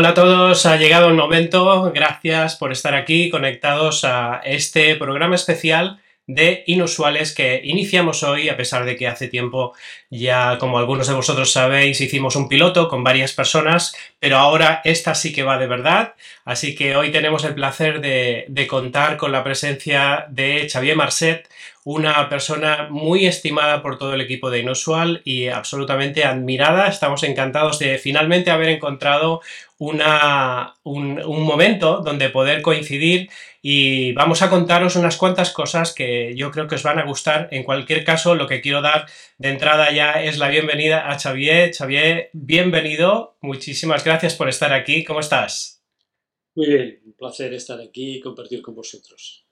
Hola a todos, ha llegado el momento. Gracias por estar aquí conectados a este programa especial de inusuales que iniciamos hoy, a pesar de que hace tiempo ya, como algunos de vosotros sabéis, hicimos un piloto con varias personas, pero ahora esta sí que va de verdad. Así que hoy tenemos el placer de, contar con la presencia de Xavier Marcet, una persona muy estimada por todo el equipo de Inusual y absolutamente admirada. Estamos encantados de finalmente haber encontrado una, un, un, momento donde poder coincidir y vamos a contaros unas cuantas cosas que yo creo que os van a gustar. En cualquier caso, lo que quiero dar de entrada ya es la bienvenida a Xavier. Xavier, bienvenido. Muchísimas gracias por estar aquí. ¿Cómo estás? Muy bien, un placer estar aquí y compartir con vosotros.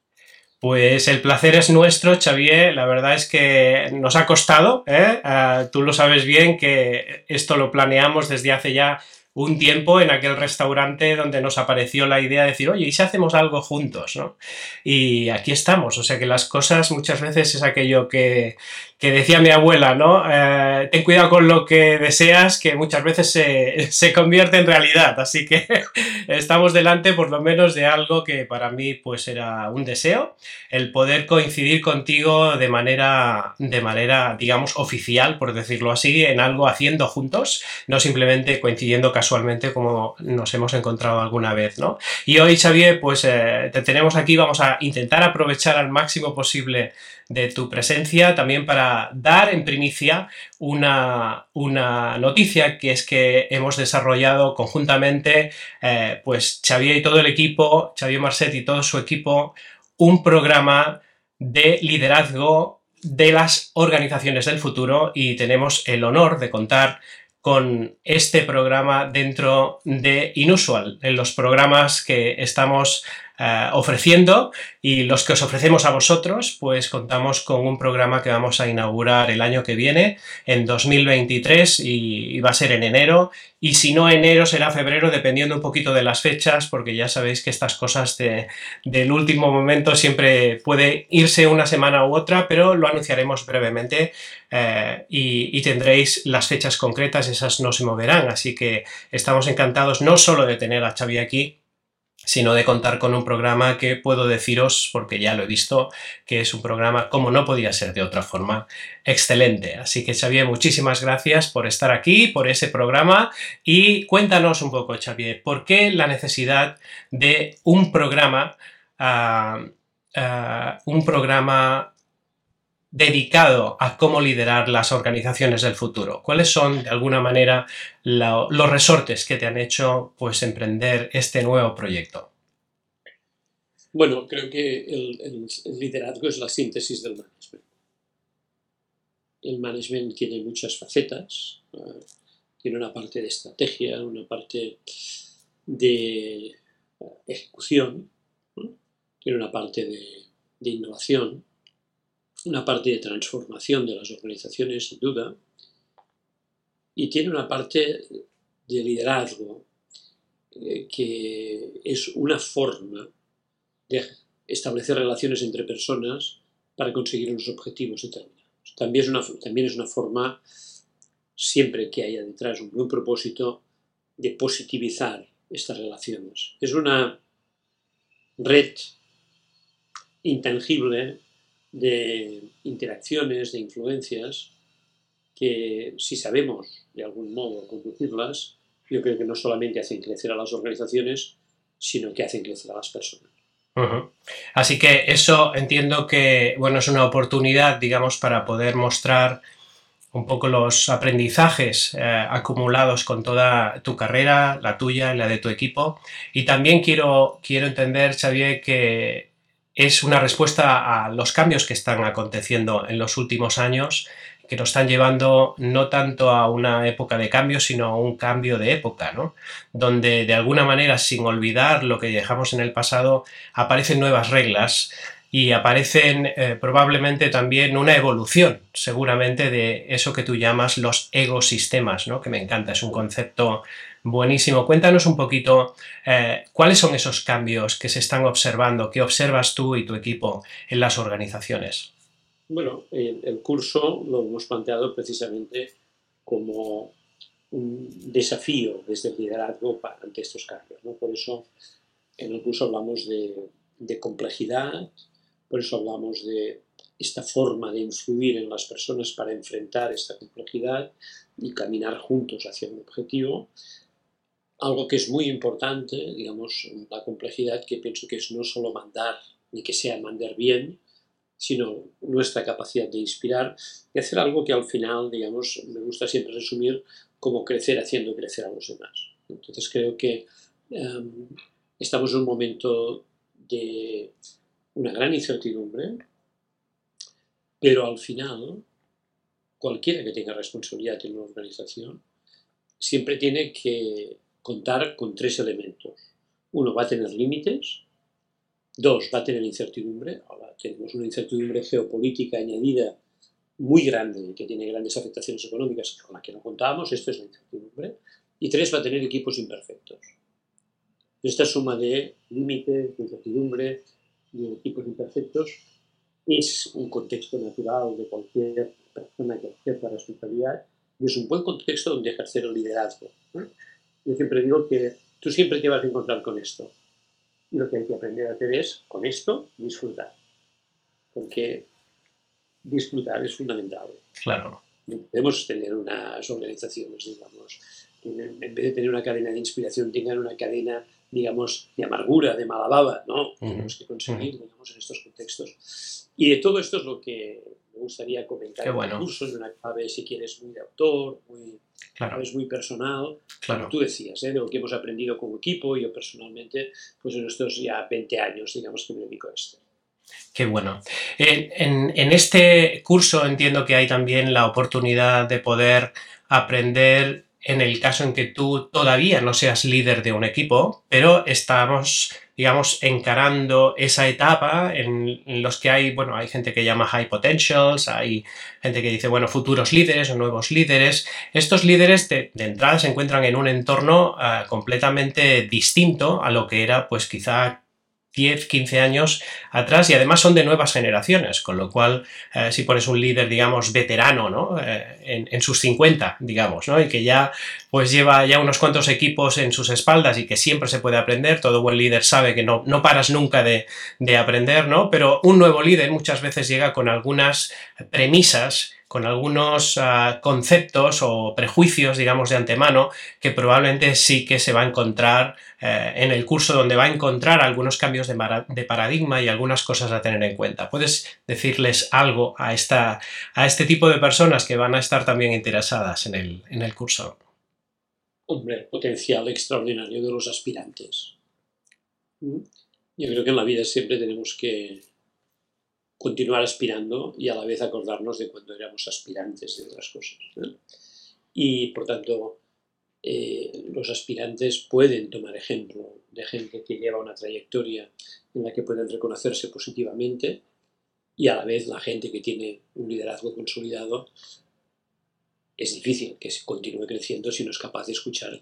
Pues el placer es nuestro, Xavier. La verdad es que nos ha costado. ¿eh? Uh, tú lo sabes bien que esto lo planeamos desde hace ya un tiempo en aquel restaurante donde nos apareció la idea de decir, oye, ¿y si hacemos algo juntos? ¿no? Y aquí estamos. O sea que las cosas muchas veces es aquello que, que decía mi abuela, ¿no? Eh, ten cuidado con lo que deseas, que muchas veces se, se, convierte en realidad. Así que estamos delante por lo menos de algo que para mí pues era un deseo, el poder coincidir contigo de manera, de manera, digamos, oficial, por decirlo así, en algo haciendo juntos, no simplemente coincidiendo casualmente como nos hemos encontrado alguna vez, ¿no? Y hoy, Xavier, pues eh, te tenemos aquí, vamos a intentar aprovechar al máximo posible de tu presencia también para dar en primicia una, una noticia que es que hemos desarrollado conjuntamente, eh, pues Xavier y todo el equipo, Xavier Marcet y todo su equipo, un programa de liderazgo de las organizaciones del futuro y tenemos el honor de contar con este programa dentro de Inusual, en los programas que estamos uh, ofreciendo y los que os ofrecemos a vosotros, pues contamos con un programa que vamos a inaugurar el año que viene, en 2023, y, y va a ser en enero, y si no enero será febrero, dependiendo un poquito de las fechas, porque ya sabéis que estas cosas de, del último momento siempre puede irse una semana u otra, pero lo anunciaremos brevemente eh, y, y, tendréis las fechas concretas, esas no se moverán, así que estamos encantados no solo de tener a Xavi aquí, sino de contar con un programa que puedo deciros, porque ya lo he visto, que es un programa, como no podía ser de otra forma, excelente. Así que Xavier, muchísimas gracias por estar aquí, por ese programa y cuéntanos un poco, Xavier, ¿por qué la necesidad de un programa, uh, uh, un programa dedicado a cómo liderar las organizaciones del futuro? ¿Cuáles son, de alguna manera, lo, los resortes que te han hecho pues, emprender este nuevo proyecto? Bueno, creo que el, liderazgo es la síntesis del management. El management tiene muchas facetas, uh, tiene una parte de estrategia, una parte de uh, ejecución, tiene una parte de innovación, una parte de transformación de las organizaciones, sin duda, y tiene una parte de liderazgo eh, que es una forma de establecer relaciones entre personas para conseguir unos objetivos determinados. También es una, también es una forma, siempre que haya detrás un buen propósito, de positivizar estas relaciones. Es una red intangible de interacciones, de influencias, que si sabemos de algún modo conducirlas, yo creo que no solamente hacen crecer a las organizaciones, sino que hacen crecer a las personas. Así que eso entiendo que bueno, es una oportunidad, digamos, para poder mostrar un poco los aprendizajes eh, acumulados con toda tu carrera, la tuya y la de tu equipo. Y también quiero, quiero entender, Xavier, que es una respuesta a los cambios que están aconteciendo en los últimos años, que nos están llevando no tanto a una época de cambio, sino a un cambio de época, ¿no? Donde de alguna manera, sin olvidar lo que dejamos en el pasado, aparecen nuevas reglas y aparecen eh, probablemente también una evolución, seguramente, de eso que tú llamas los ecosistemas, ¿no? Que me encanta, es un concepto Buenísimo. Cuéntanos un poquito eh, cuáles son esos cambios que se están observando, que observas tú y tu equipo en las organizaciones. Bueno, el, curso lo hemos planteado precisamente como un desafío desde el liderazgo para, ante estos cambios. ¿no? Por eso en el curso hablamos de complejidad, por eso hablamos de esta forma de influir en las personas para enfrentar esta complejidad y caminar juntos hacia un objetivo. Algo que es muy importante, digamos, la complejidad, que pienso que es no solo mandar, ni que sea mandar bien, sino nuestra capacidad de inspirar y hacer algo que al final, digamos, me gusta siempre resumir como crecer haciendo crecer a los demás. Entonces creo que um, estamos en un momento de una gran incertidumbre, pero al final, cualquiera que tenga responsabilidad en una organización, siempre tiene que contar con tres elementos. Uno, va a tener límites. Dos, va a tener incertidumbre. Ahora tenemos una incertidumbre geopolítica añadida muy grande que tiene grandes afectaciones económicas con la que no contábamos. Esto es la incertidumbre. Y tres, va a tener equipos imperfectos. Esta suma de límites, de incertidumbre y equipos imperfectos es un contexto natural de cualquier persona que ejerza responsabilidad y es un buen contexto donde ejercer el liderazgo. Yo siempre digo que tú siempre te vas a encontrar con esto y lo que hay que aprender a hacer es, con esto, disfrutar. Porque disfrutar es fundamental. Claro. Podemos tener unas organizaciones, digamos, que en vez de tener una cadena de inspiración, tengan una cadena digamos, de amargura, de mala baba, ¿no? Tenemos que conseguir, digamos, en estos contextos. Y de todo esto es lo que me gustaría comentar bueno. en el curso, en una clave, si quieres, muy de autor, muy, Claro. es muy personal. Claro. Como tú decías, ¿eh? de lo que hemos aprendido como equipo, yo personalmente, pues en estos ya 20 años, digamos, que me dedico a esto. Qué bueno. En, en- en este curso entiendo que hay también la oportunidad de poder aprender en el caso en que tú todavía no seas líder de un equipo, pero estamos, digamos, encarando esa etapa en, los que hay, bueno, hay gente que llama high potentials, hay gente que dice, bueno, futuros líderes o nuevos líderes. Estos líderes de, de entrada se encuentran en un entorno ah, completamente distinto a lo que era, pues quizá 10, 15 años atrás y además son de nuevas generaciones, con lo cual eh, si pones un líder, digamos, veterano, ¿no? Eh, en, en sus 50, digamos, ¿no? Y que ya pues lleva ya unos cuantos equipos en sus espaldas y que siempre se puede aprender, todo buen líder sabe que no, no paras nunca de, de aprender, ¿no? Pero un nuevo líder muchas veces llega con algunas premisas con algunos ah, conceptos o prejuicios, digamos, de antemano, que probablemente sí que se va a encontrar eh, en el curso, donde va a encontrar algunos cambios de, de paradigma y algunas cosas a tener en cuenta. ¿Puedes decirles algo a, esta, a este tipo de personas que van a estar también interesadas en el, en el curso? Hombre, el potencial extraordinario de los aspirantes. Yo creo que en la vida siempre tenemos que continuar aspirando y a la vez acordarnos de cuando éramos aspirantes de otras cosas. Y por tanto, eh, los aspirantes pueden tomar ejemplo de gente que lleva una trayectoria en la que pueden reconocerse positivamente y a la vez la gente que tiene un liderazgo consolidado es difícil que se continúe creciendo si no es capaz de escuchar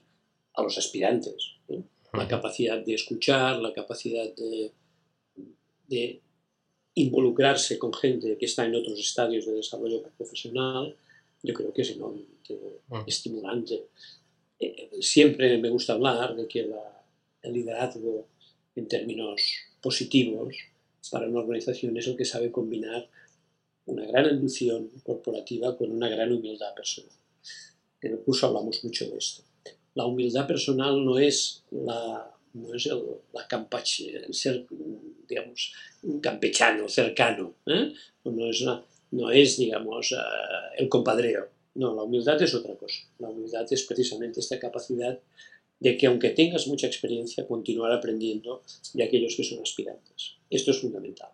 a los aspirantes. ¿no? La capacidad de escuchar, la capacidad de, de involucrarse con gente que está en otros estadios de desarrollo profesional, yo creo que es enormemente Mm. estimulante. Eh, siempre me gusta hablar de que la- el liderazgo en términos positivos para una organización es el que sabe combinar una gran ambición corporativa con una gran humildad personal. En el curso hablamos mucho de esto. La humildad personal no es la no es el, la campache, ser, digamos, un campechano cercano, ¿eh? no, es una- no es, digamos, ah, el compadreo. No, la humildad es otra cosa. La humildad es precisamente esta capacidad de que aunque tengas mucha experiencia, continuar aprendiendo de aquellos que son aspirantes. Esto es fundamental.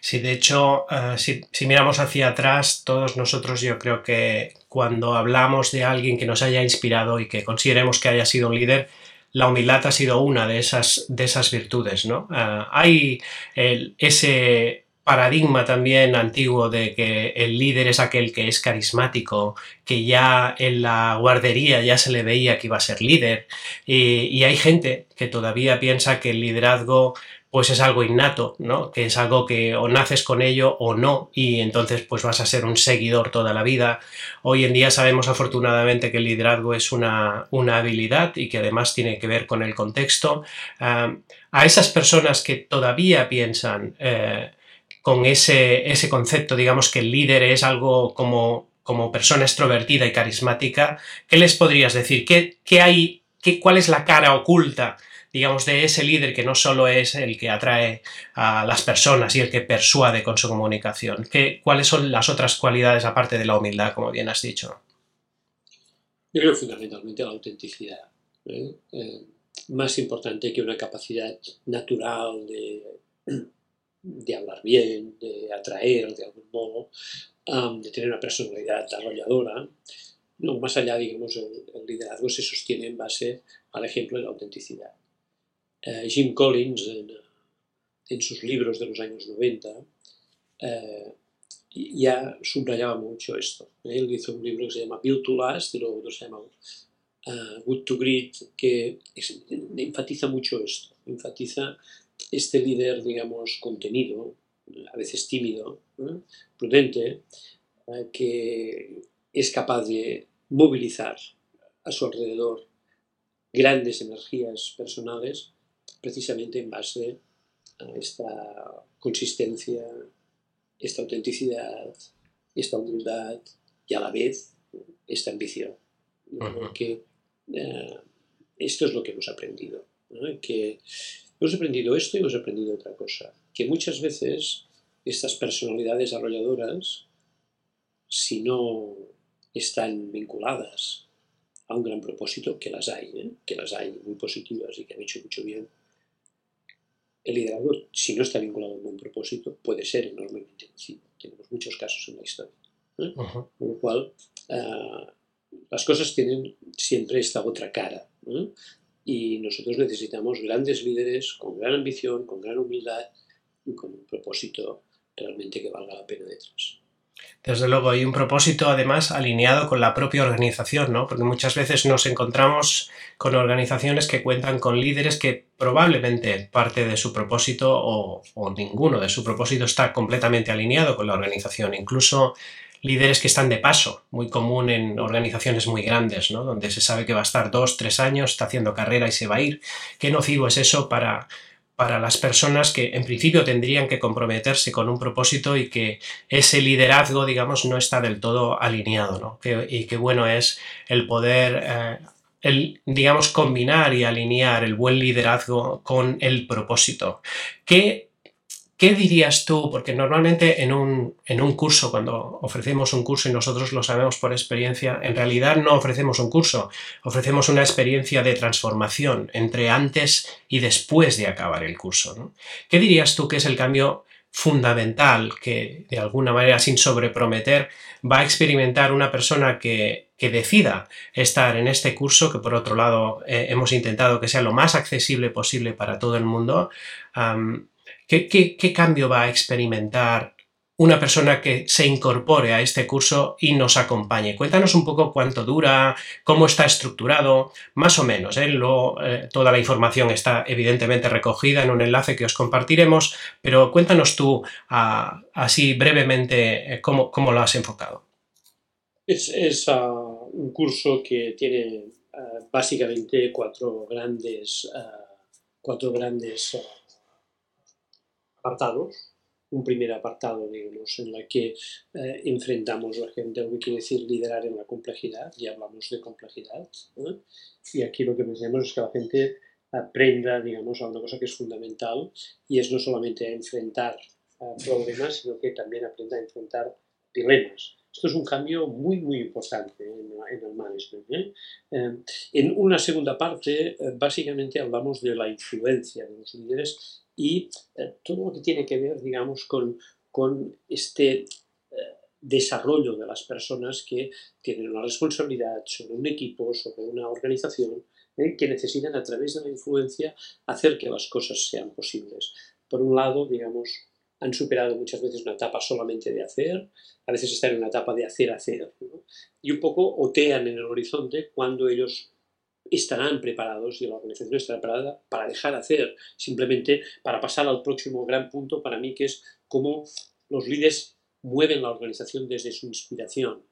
Sí, de hecho, eh, si, si miramos hacia atrás, todos nosotros yo creo que cuando hablamos de alguien que nos haya inspirado y que consideremos que haya sido un líder, la humildad ha sido una de esas, de esas virtudes, ¿no? Eh, hay ese, paradigma también antiguo de que el líder es aquel que es carismático, que ya en la guardería ya se le veía que iba a ser líder. Y, hay gente que todavía piensa que el liderazgo pues es algo innato, ¿no? Que es algo que o naces con ello o no, y entonces pues vas a ser un seguidor toda la vida. Hoy en día sabemos afortunadamente que el liderazgo es una, habilidad y que además tiene que ver con el contexto. A esas personas que todavía piensan eh, con ese, ese concepto, digamos que el líder es algo como, como persona extrovertida y carismática, ¿qué les podrías decir? ¿Qué, qué hay, qué, ¿Cuál es la cara oculta, digamos, de ese líder que no solo es el que atrae a las personas y el que persuade con su comunicación? ¿Qué, ¿Cuáles son las otras cualidades aparte de la humildad, como bien has dicho? Yo creo fundamentalmente la autenticidad. ¿eh? Eh, más importante que una capacidad natural de hablar bien, de atraer de algún modo, de tener una personalidad arrolladora. No, más allá, digamos, el, liderazgo se sostiene en base al ejemplo de la autenticidad. Eh, Jim Collins, en, sus libros de los años 90, eh, ya subrayaba mucho esto. Él hizo un libro que se llama Build to Last y luego otro se llama Good to Great, que enfatiza mucho esto, enfatiza este líder, digamos, contenido, a veces tímido, prudente, eh, que es capaz de movilizar a su alrededor grandes energías personales precisamente en base a esta consistencia, esta autenticidad, esta humildad y a la vez esta ambición. que, eh, esto es lo que hemos aprendido, que Hemos aprendido esto y hemos aprendido otra cosa, que muchas veces estas personalidades arrolladoras, si no están vinculadas a un gran propósito, que las hay, ¿eh? que las hay muy positivas y que han hecho mucho bien, el liderazgo, si no está vinculado a un buen propósito, puede ser enormemente nocivo. Tenemos muchos casos en la historia. ¿eh? Con lo cual, ah, las cosas tienen siempre esta otra cara. ¿eh? Y nosotros necesitamos grandes líderes con gran ambición, con gran humildad y con un propósito realmente que valga la pena detrás. Desde luego, hay un propósito además alineado con la propia organización, ¿no? Porque muchas veces nos encontramos con organizaciones que cuentan con líderes que probablemente parte de su propósito o, o ninguno de su propósito está completamente alineado con la organización. Incluso líderes que están de paso, muy común en organizaciones muy grandes, ¿no? donde se sabe que va a estar dos, tres años, está haciendo carrera y se va a ir. ¿Qué nocivo es eso para, para las personas que en principio tendrían que comprometerse con un propósito y que ese liderazgo, digamos, no está del todo alineado, ¿no? y qué bueno es el poder, eh, el, digamos, combinar y alinear el buen liderazgo con el propósito. ¿Qué ¿Qué dirías tú? Porque normalmente en un, en un, curso, cuando ofrecemos un curso y nosotros lo sabemos por experiencia, en realidad no ofrecemos un curso, ofrecemos una experiencia de transformación entre antes y después de acabar el curso. ¿Qué dirías tú que es el cambio fundamental que, de alguna manera, sin sobreprometer, va a experimentar una persona que, decida estar en este curso, que por otro lado eh, hemos intentado que sea lo más accesible posible para todo el mundo? ¿Qué, cambio va a experimentar una persona que se incorpore a este curso y nos acompañe. Cuéntanos un poco cuánto dura, cómo está estructurado, más o menos. ¿eh? eh toda la información está evidentemente recogida en un enlace que os compartiremos, pero cuéntanos tú así brevemente eh, cómo, lo has enfocado. Es, ah, un curso que tiene ah, básicamente cuatro grandes, ah, cuatro grandes apartados. Un primer apartado, digamos, en la que eh, enfrentamos la gente, lo que quiere decir liderar en la complejidad, y hablamos de complejidad. Y aquí lo que pensamos es que la gente aprenda, digamos, a una cosa que es fundamental, y es no solamente a enfrentar eh, problemas, sino que también aprenda a enfrentar dilemas. Esto es un cambio muy, muy importante en, el management. ¿eh? en una segunda parte, básicamente hablamos de la influencia de los líderes y eh, todo lo que tiene que ver, digamos, con, con este eh, desarrollo de las personas que tienen una responsabilidad sobre un equipo, sobre una organización, eh, que necesitan a través de la influencia hacer que las cosas sean posibles. Por un lado, digamos, han superado muchas veces una etapa solamente de hacer, a veces están en una etapa de hacer, hacer, y un poco otean en el horizonte cuando ellos estarán preparados y la organización estará preparada para dejar hacer, simplemente para pasar al próximo gran punto para mí, que es cómo los líderes mueven la organización desde su inspiración.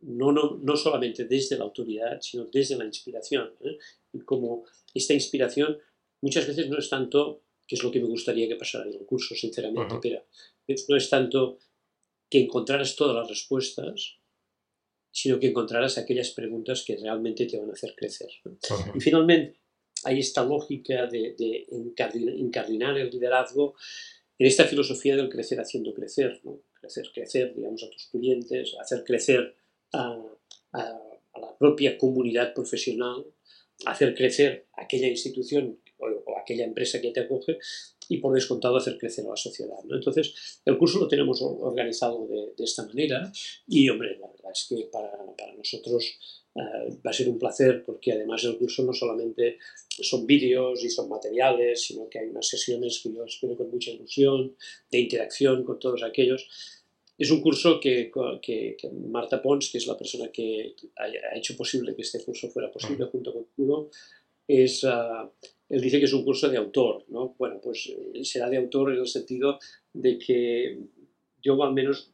No, no, no solamente desde la autoridad, sino desde la inspiración. ¿eh? Y como esta inspiración muchas veces no es tanto, que es lo que me gustaría que pasara en el curso, sinceramente, pero no es tanto que encontraras todas las respuestas, sino que encontrarás aquellas preguntas que realmente te van a hacer crecer. Y finalmente, hay esta lógica de, de encardinar el liderazgo en esta filosofía del crecer haciendo crecer, ¿no? crecer, crecer, digamos, a tus clientes, hacer crecer a, la propia comunidad profesional, hacer crecer aquella institución o, o, aquella empresa que te acoge y por descontado hacer crecer a la sociedad. ¿no? Entonces, el curso lo tenemos organizado de, de, esta manera y, hombre, la verdad es que para, para nosotros uh, va a ser un placer porque además el curso no solamente son vídeos y son materiales, sino que hay unas sesiones que yo espero con mucha ilusión, de interacción con todos aquellos. Es un curso que, que, que Marta Pons, que es la persona que ha, ha, hecho posible que este curso fuera posible junto contigo, es... Uh, él dice que es un curso de autor, ¿no? Bueno, pues eh, será de autor en el sentido de que yo al menos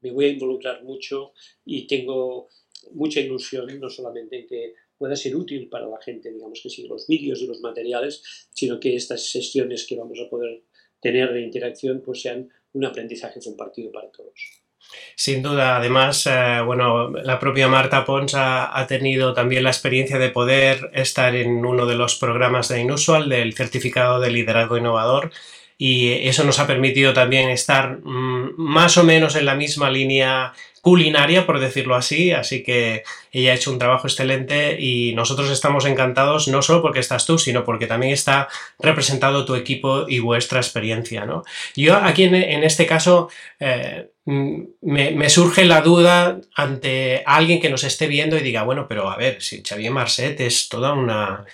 me voy a involucrar mucho y tengo mucha ilusión, no solamente en que pueda ser útil para la gente, digamos que sigue los vídeos y los materiales, sino que estas sesiones que vamos a poder tener de interacción pues sean un aprendizaje compartido para todos. Sin duda, además, eh, bueno, la propia Marta Pons ha, tenido también la experiencia de poder estar en uno de los programas de Inusual del certificado de liderazgo innovador y eso nos ha permitido también estar mmm, más o menos en la misma línea culinaria, por decirlo así, así que ella ha hecho un trabajo excelente y nosotros estamos encantados no solo porque estás tú, sino porque también está representado tu equipo y vuestra experiencia, ¿no? Yo aquí en, en este caso eh, me, me, surge la duda ante alguien que nos esté viendo y diga, bueno, pero a ver, si Xavier Marcet es toda una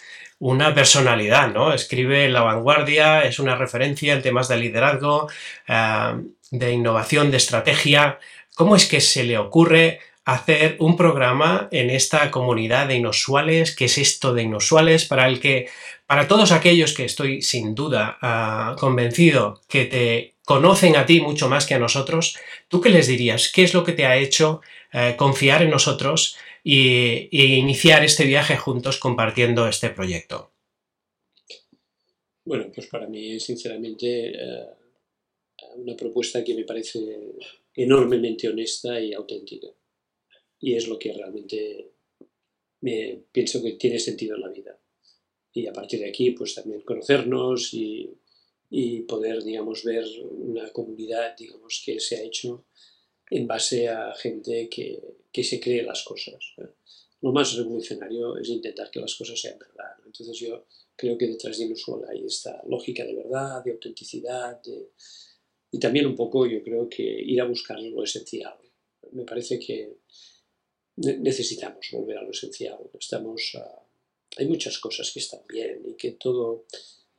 una personalidad, ¿no? Escribe en La Vanguardia, es una referencia en temas de liderazgo, uh, de innovación, de estrategia. ¿Cómo es que se le ocurre hacer un programa en esta comunidad de inusuales? ¿Qué es esto de inusuales? Para el que, para todos aquellos que estoy sin duda uh, convencido que te conocen a ti mucho más que a nosotros, ¿tú qué les dirías? ¿Qué es lo que te ha hecho uh, confiar en nosotros y, iniciar este viaje juntos compartiendo este proyecto? Bueno, pues para mí, sinceramente, eh, una propuesta que me parece enormemente honesta y auténtica. Y es lo que realmente me pienso que tiene sentido en la vida. Y a partir de aquí, pues también conocernos y, y poder, digamos, ver una comunidad, digamos, que se ha hecho en base a gente que, que se cree las cosas. Lo más revolucionario es intentar que las cosas sean verdad. Entonces yo creo que detrás de Inusual hay esta lógica de verdad, de autenticidad, de... y también un poco yo creo que ir a buscar lo esencial. Me parece que necesitamos volver a lo esencial. Estamos, uh... hay muchas cosas que están bien y que todo,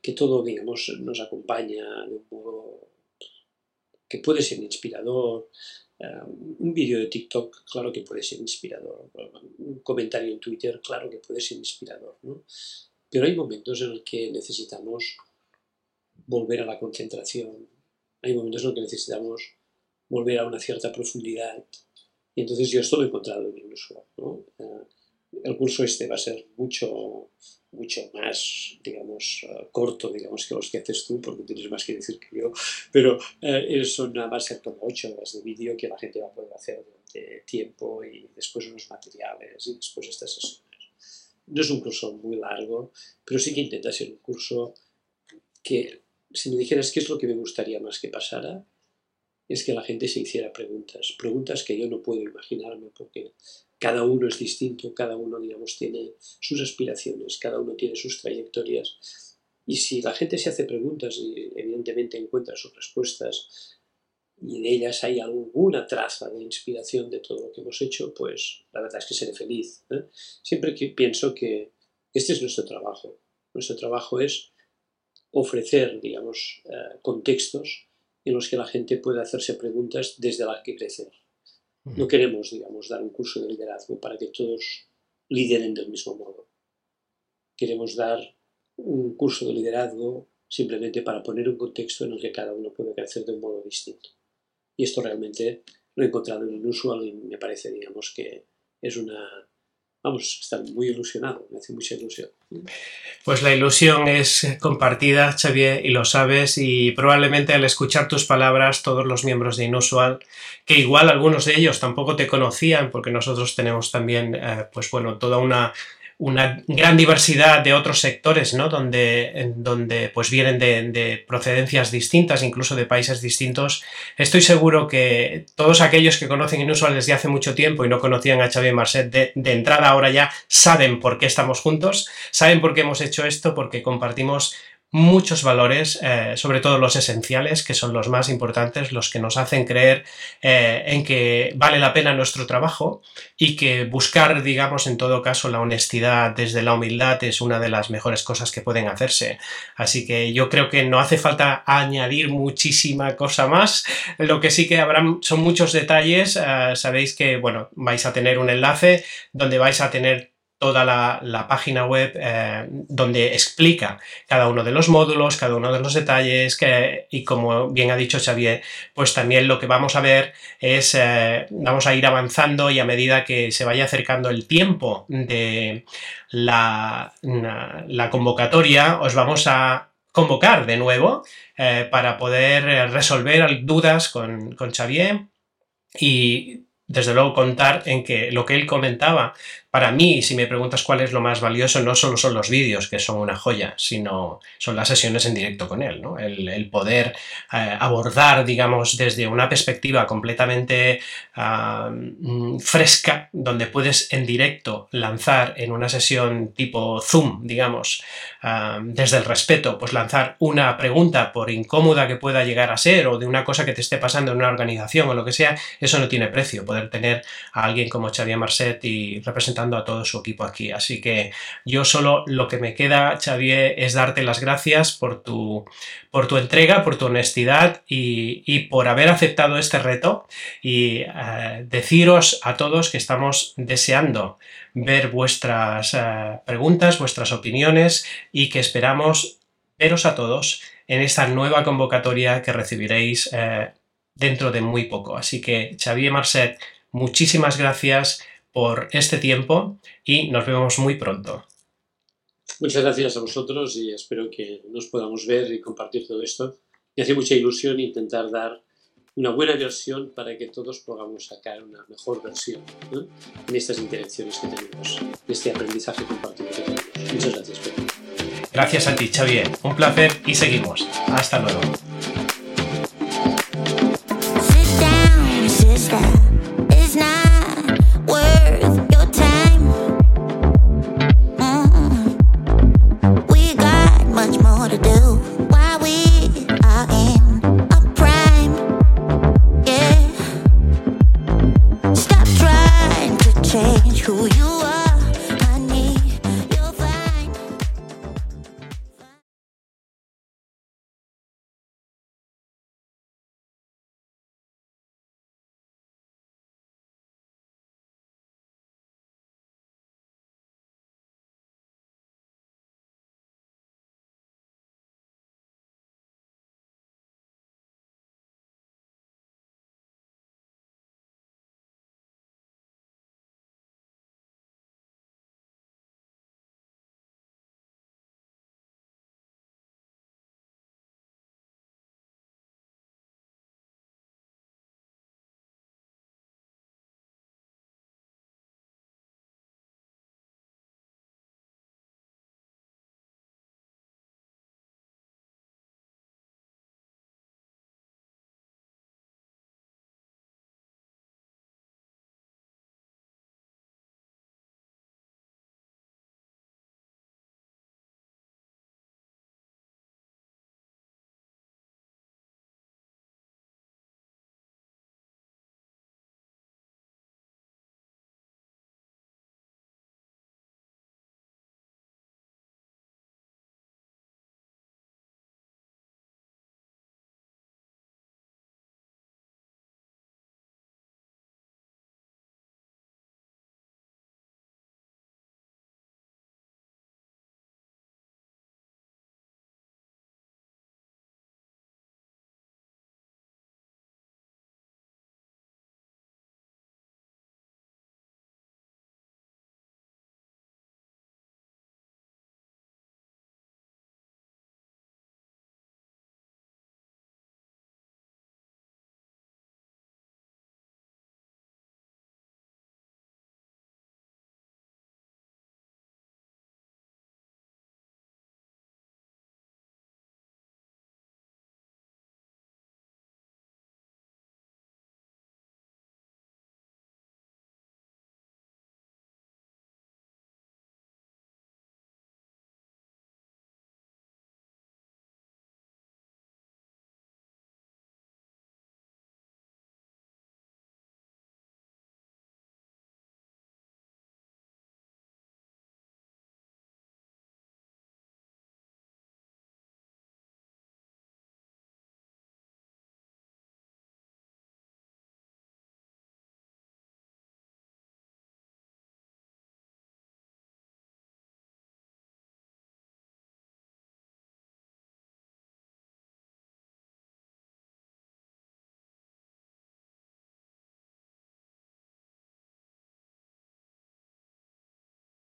que todo digamos, nos acompaña de un modo que puede ser inspirador, Um, un vídeo de TikTok, claro que puede ser inspirador. Un comentario en Twitter, claro que puede ser inspirador. ¿no? Pero hay momentos en los que necesitamos volver a la concentración. Hay momentos en los que necesitamos volver a una cierta profundidad. Y entonces yo esto lo he encontrado en el uso. ¿no? Uh, el curso este va a ser mucho mucho más, digamos, uh, corto, digamos, que los que haces tú, porque tienes más que decir que yo, pero uh, son nada más ser como ocho horas de vídeo que la gente va a poder hacer durante tiempo y después unos materiales y después estas sesiones. No es un curso muy largo, pero sí que intenta ser un curso que, si me dijeras qué es lo que me gustaría más que pasara, es que la gente se hiciera preguntas, preguntas que yo no puedo imaginarme porque cada uno es distinto, cada uno, digamos, tiene sus aspiraciones, cada uno tiene sus trayectorias. Y si la gente se hace preguntas y evidentemente encuentra sus respuestas y en ellas hay alguna traza de inspiración de todo lo que hemos hecho, pues la verdad es que seré feliz. ¿eh? Siempre que pienso que este es nuestro trabajo. Nuestro trabajo es ofrecer, digamos, eh, contextos en los que la gente puede hacerse preguntas desde las que crecer. No queremos, digamos, dar un curso de liderazgo para que todos lideren del mismo modo. Queremos dar un curso de liderazgo simplemente para poner un contexto en el que cada uno puede crecer de un modo distinto. Y esto realmente lo he encontrado en Inusual y me parece, digamos, que es una, vamos, estar muy ilusionado, me hace mucha ilusión. Pues la ilusión es compartida, Xavier, y lo sabes, y probablemente al escuchar tus palabras, todos los miembros de Inusual, que igual algunos de ellos tampoco te conocían, porque nosotros tenemos también, eh, pues bueno, toda una una gran diversidad de otros sectores, ¿no? Donde, donde pues vienen de, procedencias distintas, incluso de países distintos. Estoy seguro que todos aquellos que conocen Inusual desde hace mucho tiempo y no conocían a Xavier Marcet de, de entrada ahora ya saben por qué estamos juntos, saben por qué hemos hecho esto, porque compartimos muchos valores, eh, sobre todo los esenciales, que son los más importantes, los que nos hacen creer eh, en que vale la pena nuestro trabajo y que buscar, digamos, en todo caso, la honestidad desde la humildad es una de las mejores cosas que pueden hacerse. Así que yo creo que no hace falta añadir muchísima cosa más. Lo que sí que habrá son muchos detalles. Eh, sabéis que, bueno, vais a tener un enlace donde vais a tener toda la, página web eh, donde explica cada uno de los módulos, cada uno de los detalles que, y como bien ha dicho Xavier, pues también lo que vamos a ver es, eh, vamos a ir avanzando y a medida que se vaya acercando el tiempo de la, la convocatoria, os vamos a convocar de nuevo eh, para poder resolver dudas con, con Xavier desde luego contar en que lo que él comentaba para mí, si me preguntas cuál es lo más valioso, no solo son los vídeos, que son una joya, sino son las sesiones en directo con él, ¿no? el, poder eh, abordar, digamos, desde una perspectiva completamente ah, mm, fresca, donde puedes en directo lanzar en una sesión tipo Zoom, digamos, ah, desde el respeto, pues lanzar una pregunta, por incómoda que pueda llegar a ser, o de una cosa que te esté pasando en una organización o lo que sea, eso no tiene precio. Tener a alguien como Xavier Marcet y representando a todo su equipo aquí. Así que yo solo lo que me queda, Xavier, es darte las gracias por tu, por tu entrega, por tu honestidad y, por haber aceptado este reto y eh, deciros a todos que estamos deseando ver vuestras eh, preguntas, vuestras opiniones y que esperamos veros a todos en esta nueva convocatoria que recibiréis eh, dentro de muy poco. Así que Xavier Marcet, muchísimas gracias por este tiempo y nos vemos muy pronto. Muchas gracias a vosotros y espero que nos podamos ver y compartir todo esto. Me hace mucha ilusión intentar dar una buena versión para que todos podamos sacar una mejor versión en estas interacciones que tenemos, en este aprendizaje compartido que tenemos. Muchas gracias, Pedro. Gracias a ti, Xavier. Un placer y seguimos. Hasta luego. style.